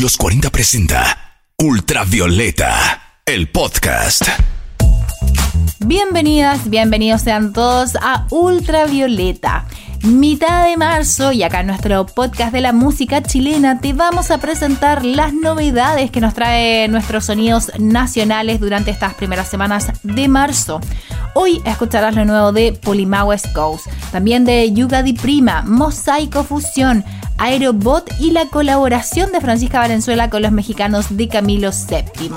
Los 40 presenta Ultravioleta, el podcast. Bienvenidas, bienvenidos sean todos a Ultravioleta. Mitad de marzo y acá en nuestro podcast de la música chilena te vamos a presentar las novedades que nos trae nuestros sonidos nacionales durante estas primeras semanas de marzo. Hoy escucharás lo nuevo de Polima West Coast, también de Yuga Di Prima, Mosaico Fusión, Aerobot y la colaboración de Francisca Valenzuela con los mexicanos de Camilo VII.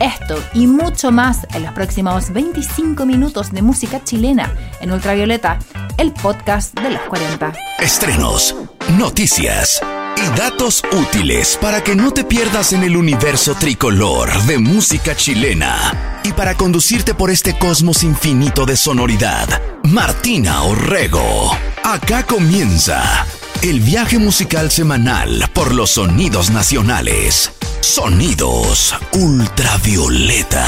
Esto y mucho más en los próximos 25 minutos de música chilena en Ultravioleta, el podcast de los 40. Estrenos, noticias y datos útiles para que no te pierdas en el universo tricolor de música chilena. Y para conducirte por este cosmos infinito de sonoridad, Martina Orrego. Acá comienza el viaje musical semanal por los sonidos nacionales. Sonidos Ultravioleta.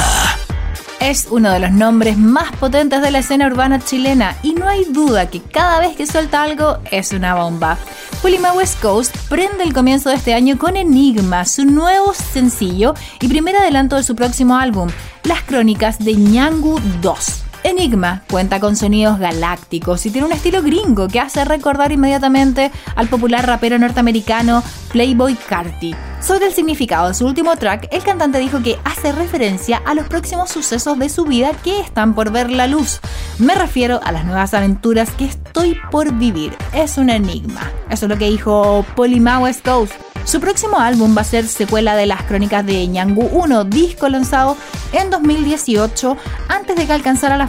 Es uno de los nombres más potentes de la escena urbana chilena y no hay duda que cada vez que suelta algo es una bomba. Pulima West Coast prende el comienzo de este año con Enigma, su nuevo sencillo y primer adelanto de su próximo álbum, Las Crónicas de Ñangu 2. Enigma cuenta con sonidos galácticos y tiene un estilo gringo que hace recordar inmediatamente al popular rapero norteamericano Playboy Carti. Sobre el significado de su último track, el cantante dijo que hace referencia a los próximos sucesos de su vida que están por ver la luz. Me refiero a las nuevas aventuras que estoy por vivir. Es un enigma. Eso es lo que dijo Polima West Coast. Su próximo álbum va a ser secuela de las crónicas de Ñangu 1, disco lanzado en 2018 antes de que alcanzara la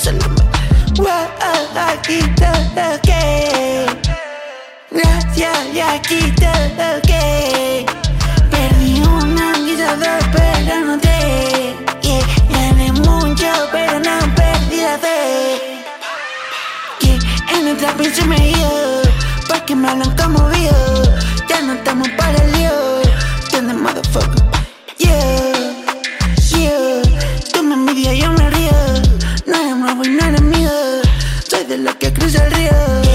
podemos hacerlo Aquí todo que. Gracias, y aquí todo que. Perdí una, quizás dos, pero no te. Yeah, gané mucho, pero no perdí la fe. Que en otra pinche me dio, porque me lo han conmovido ya no estamos para el lío. Tiene motherfucker. De los que cruza el río.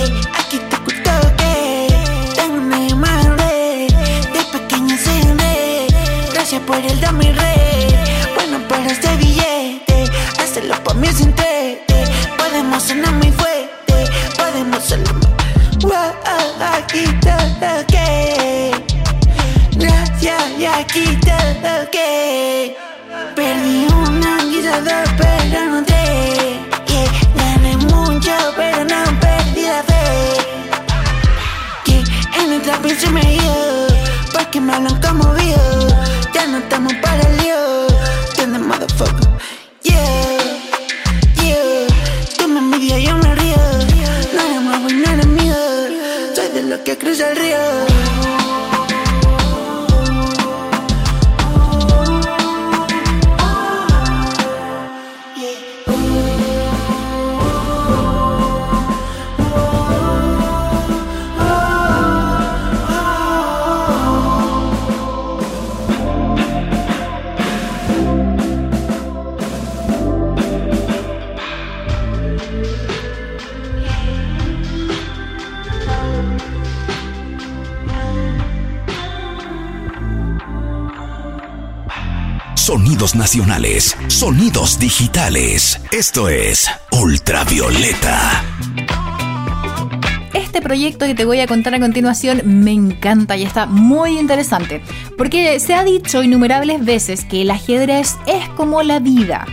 Los que cruza el río Sonidos nacionales, sonidos digitales. Esto es Ultravioleta. Este proyecto que te voy a contar a continuación me encanta y está muy interesante, porque se ha dicho innumerables veces que el ajedrez es como la vida.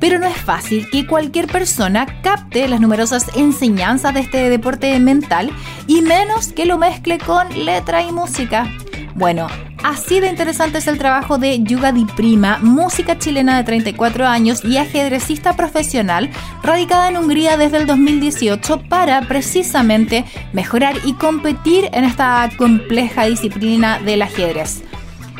Pero no es fácil que cualquier persona capte las numerosas enseñanzas de este deporte mental y menos que lo mezcle con letra y música. Bueno, Así de interesante es el trabajo de Yuga Di Prima, música chilena de 34 años y ajedrecista profesional, radicada en Hungría desde el 2018 para precisamente mejorar y competir en esta compleja disciplina del ajedrez.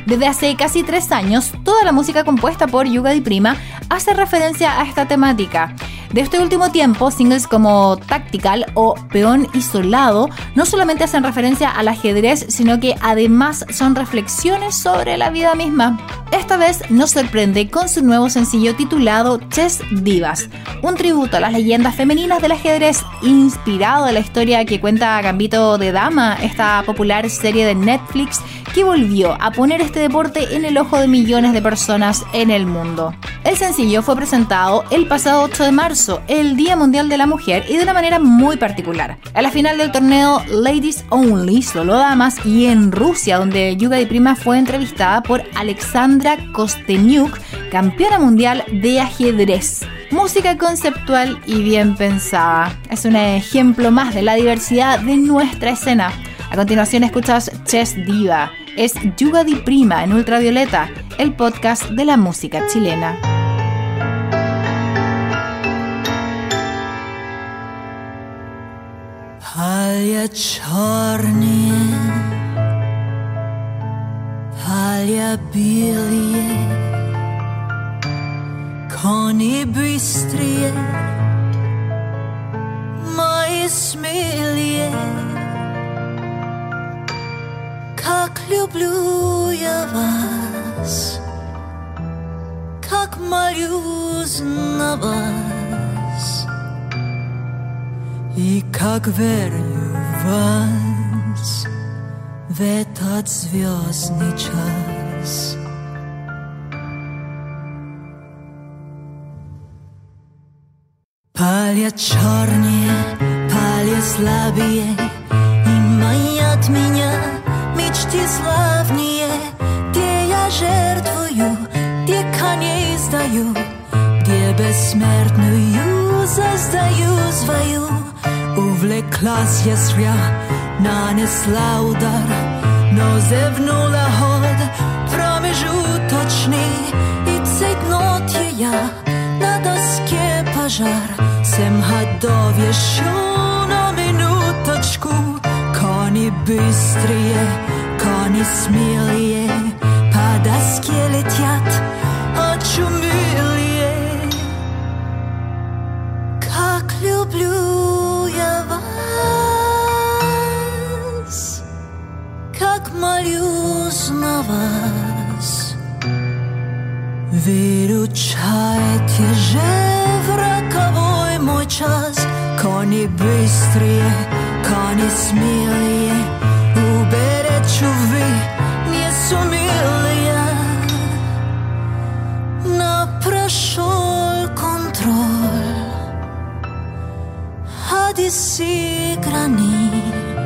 Desde hace casi tres años, toda la música compuesta por Yuga Di Prima hace referencia a esta temática. De este último tiempo, singles como Tactical o Peón Isolado no solamente hacen referencia al ajedrez, sino que además son reflexiones sobre la vida misma. Esta vez nos sorprende con su nuevo sencillo titulado Chess Divas, un tributo a las leyendas femeninas del ajedrez inspirado en la historia que cuenta Gambito de Dama, esta popular serie de Netflix que volvió a poner este deporte en el ojo de millones de personas en el mundo. El sencillo fue presentado el pasado 8 de marzo, el Día Mundial de la Mujer, y de una manera muy particular. A la final del torneo Ladies Only, solo damas, y en Rusia, donde Yuga Di Prima fue entrevistada por Alexandra Kosteniuk, campeona mundial de ajedrez. Música conceptual y bien pensada. Es un ejemplo más de la diversidad de nuestra escena. A continuación escuchas Chess Diva. Es Yuga Di Prima en Ultravioleta, el podcast de la música chilena. Палья черные, палья білі, Кони бистріє, мої сміліє, как люблю я вас, как молюсь на вас, и как верю вас в этот звездный час. Палят чернее, палят слабее, и манят меня мечты славнее, где я жертвую, где коней сдаю, где бессмертную создаю свою. Ble glas jesrja nanes laudar No zevnula hod. Promežutočni I cejtnot je ja. Na doske pažar. Sem hadovje na minutočku Koni bistrije Koni smilije. Pa daske letjat Očumilije Kak ljublju как молюсь на вас. Выручайте же в роковой мой час, кони быстрее, кони смелее, уберечь, увы, не сумела я. Но прошел контроль, Одессы грани.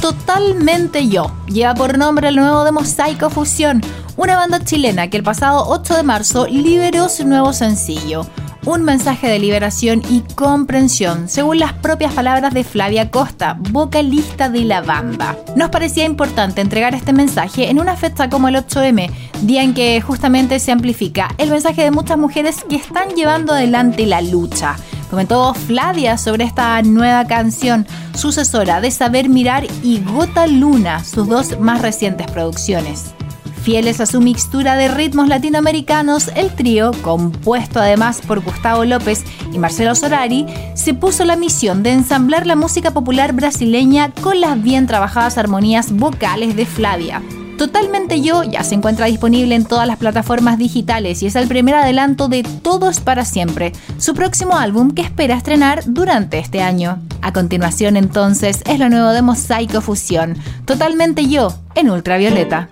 Totalmente Yo. Lleva por nombre el nuevo demo Psycho Fusión, una banda chilena que el pasado 8 de marzo liberó su nuevo sencillo. Un mensaje de liberación y comprensión, según las propias palabras de Flavia Costa, vocalista de la banda. Nos parecía importante entregar este mensaje en una fecha como el 8M, día en que justamente se amplifica el mensaje de muchas mujeres que están llevando adelante la lucha. Comentó Flavia sobre esta nueva canción, sucesora de Saber Mirar y Gota Luna, sus dos más recientes producciones. Fieles a su mixtura de ritmos latinoamericanos, el trío, compuesto además por Gustavo López y Marcelo Solari, se puso la misión de ensamblar la música popular brasileña con las bien trabajadas armonías vocales de Flavia. Totalmente Yo ya se encuentra disponible en todas las plataformas digitales y es el primer adelanto de Todos para Siempre, su próximo álbum que espera estrenar durante este año. A continuación entonces es lo nuevo de Mosaico Fusión, Totalmente Yo en Ultravioleta.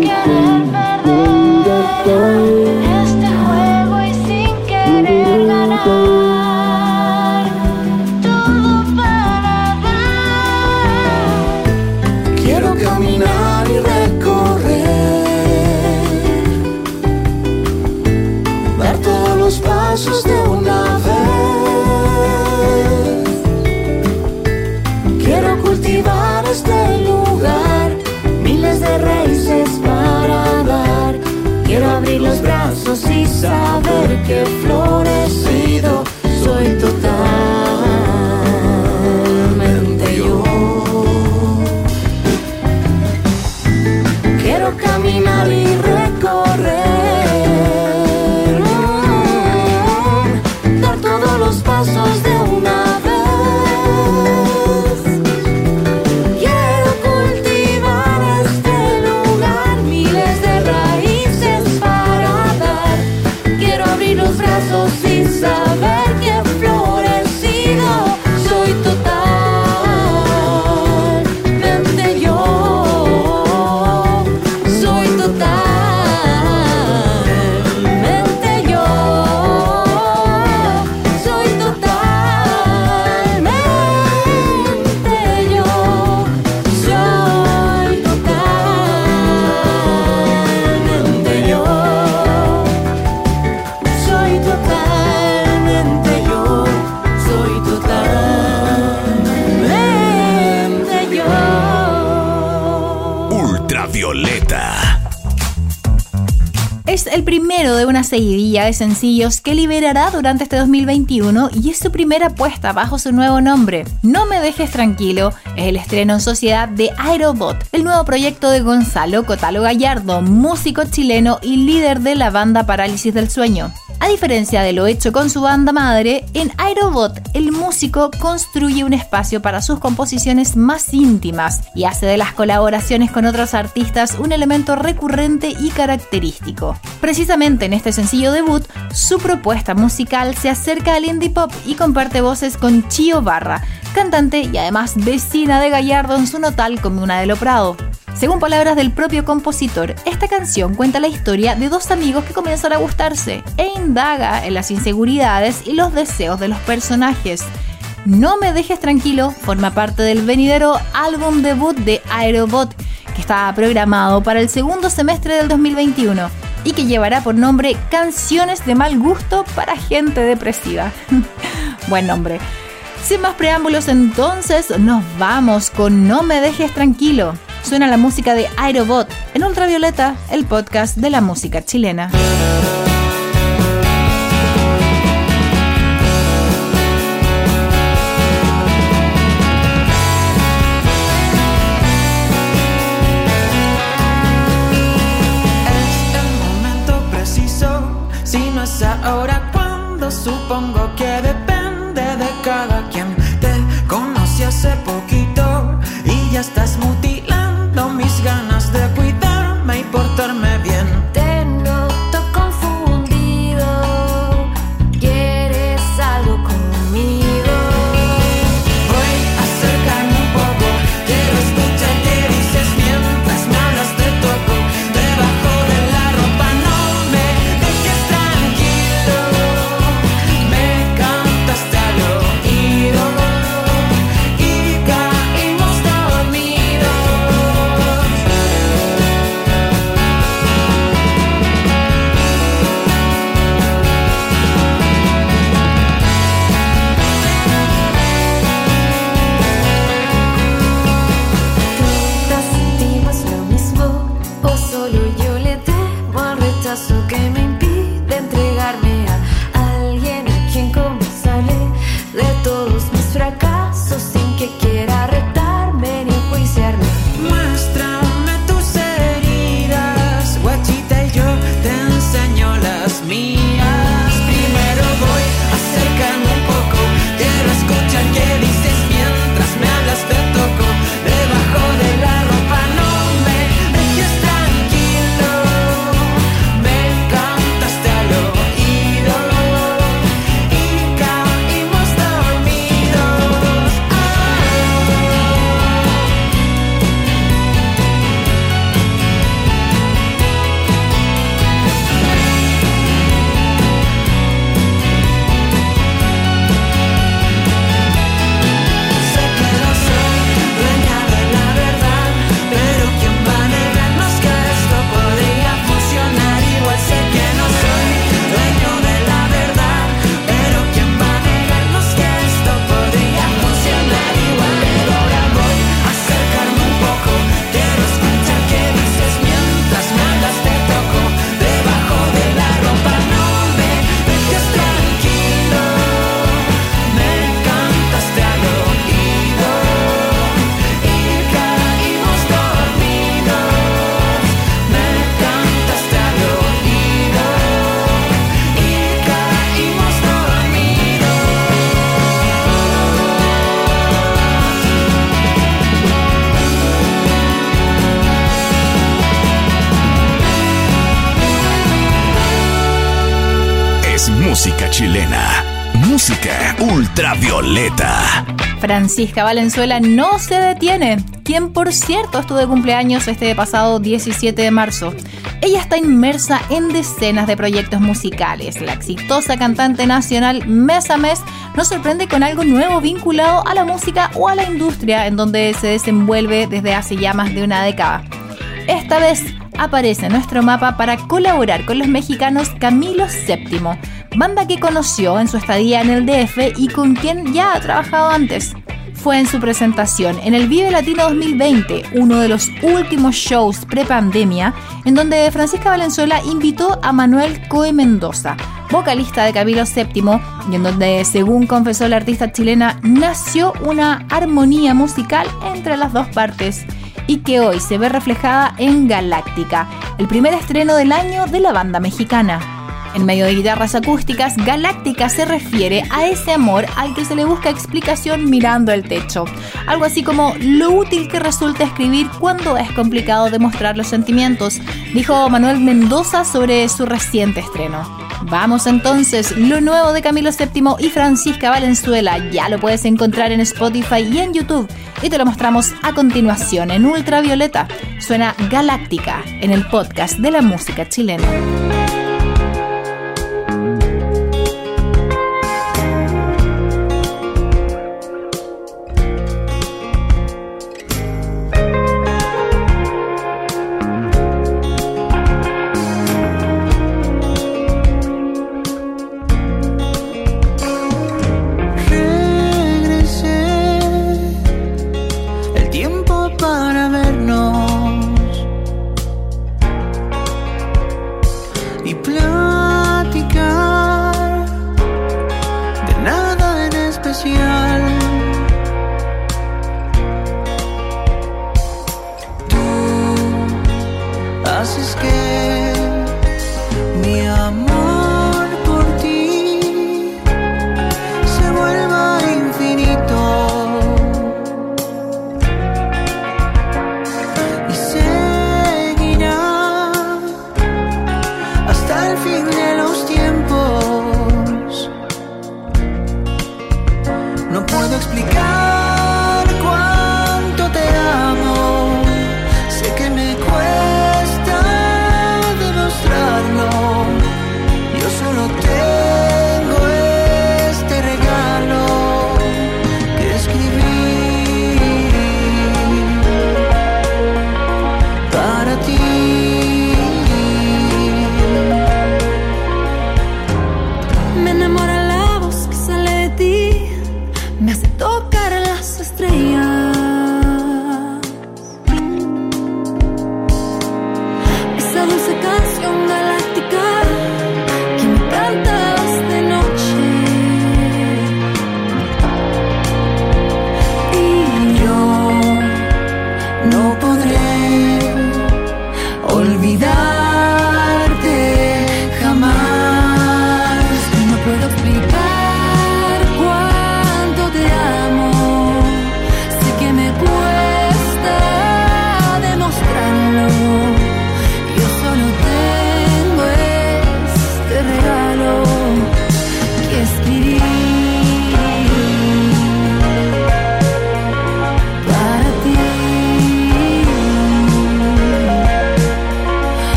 querer perder. Seguidilla de sencillos que liberará durante este 2021 y es su primera apuesta bajo su nuevo nombre. No me dejes tranquilo es el estreno en sociedad de Aerobot, el nuevo proyecto de Gonzalo Cotalo Gallardo, músico chileno y líder de la banda Parálisis del Sueño. A diferencia de lo hecho con su banda madre, en Aerobot el músico construye un espacio para sus composiciones más íntimas y hace de las colaboraciones con otros artistas un elemento recurrente y característico. Precisamente en este sencillo debut, su propuesta musical se acerca al indie pop y comparte voces con Chio Barra, cantante y además vecina de Gallardo en su notal comuna de Lo Prado. Según palabras del propio compositor, esta canción cuenta la historia de dos amigos que comienzan a gustarse e indaga en las inseguridades y los deseos de los personajes. No me dejes tranquilo forma parte del venidero álbum debut de Aerobot, que está programado para el segundo semestre del 2021 y que llevará por nombre Canciones de mal gusto para gente depresiva. Buen nombre. Sin más preámbulos entonces, nos vamos con No me dejes tranquilo. Suena la música de Aerobot en Ultravioleta, el podcast de la música chilena. ahora cuando supongo que depende de cada quien. Te conocí hace poquito ultravioleta. Francisca Valenzuela no se detiene, quien por cierto estuvo de cumpleaños este pasado 17 de marzo. Ella está inmersa en decenas de proyectos musicales. La exitosa cantante nacional mes a mes nos sorprende con algo nuevo vinculado a la música o a la industria en donde se desenvuelve desde hace ya más de una década. Esta vez aparece en nuestro mapa para colaborar con los mexicanos Camilo VII, banda que conoció en su estadía en el DF y con quien ya ha trabajado antes. Fue en su presentación en el Vive Latino 2020, uno de los últimos shows pre-pandemia, en donde Francisca Valenzuela invitó a Manuel Coe Mendoza, vocalista de Camilo VII, y en donde, según confesó la artista chilena, nació una armonía musical entre las dos partes y que hoy se ve reflejada en Galáctica, el primer estreno del año de la banda mexicana. En medio de guitarras acústicas, Galáctica se refiere a ese amor al que se le busca explicación mirando el techo. Algo así como lo útil que resulta escribir cuando es complicado demostrar los sentimientos, dijo Manuel Mendoza sobre su reciente estreno. Vamos entonces, lo nuevo de Camilo VII y Francisca Valenzuela ya lo puedes encontrar en Spotify y en YouTube y te lo mostramos a continuación en Ultravioleta. Suena Galáctica en el podcast de la música chilena.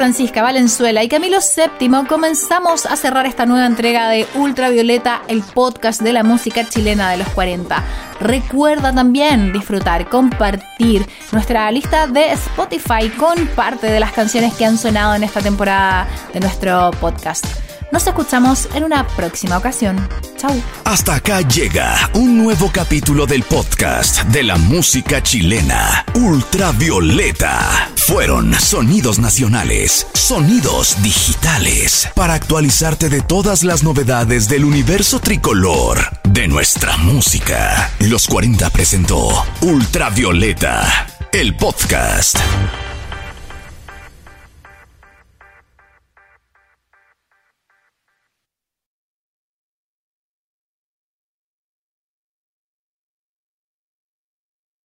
Francisca Valenzuela y Camilo VII comenzamos a cerrar esta nueva entrega de Ultravioleta, el podcast de la música chilena de los 40. Recuerda también disfrutar, compartir nuestra lista de Spotify con parte de las canciones que han sonado en esta temporada de nuestro podcast. Nos escuchamos en una próxima ocasión. Chau. Hasta acá llega un nuevo capítulo del podcast de la música chilena. Ultravioleta. Fueron sonidos nacionales, sonidos digitales, para actualizarte de todas las novedades del universo tricolor de nuestra música. Los 40 presentó Ultravioleta, el podcast.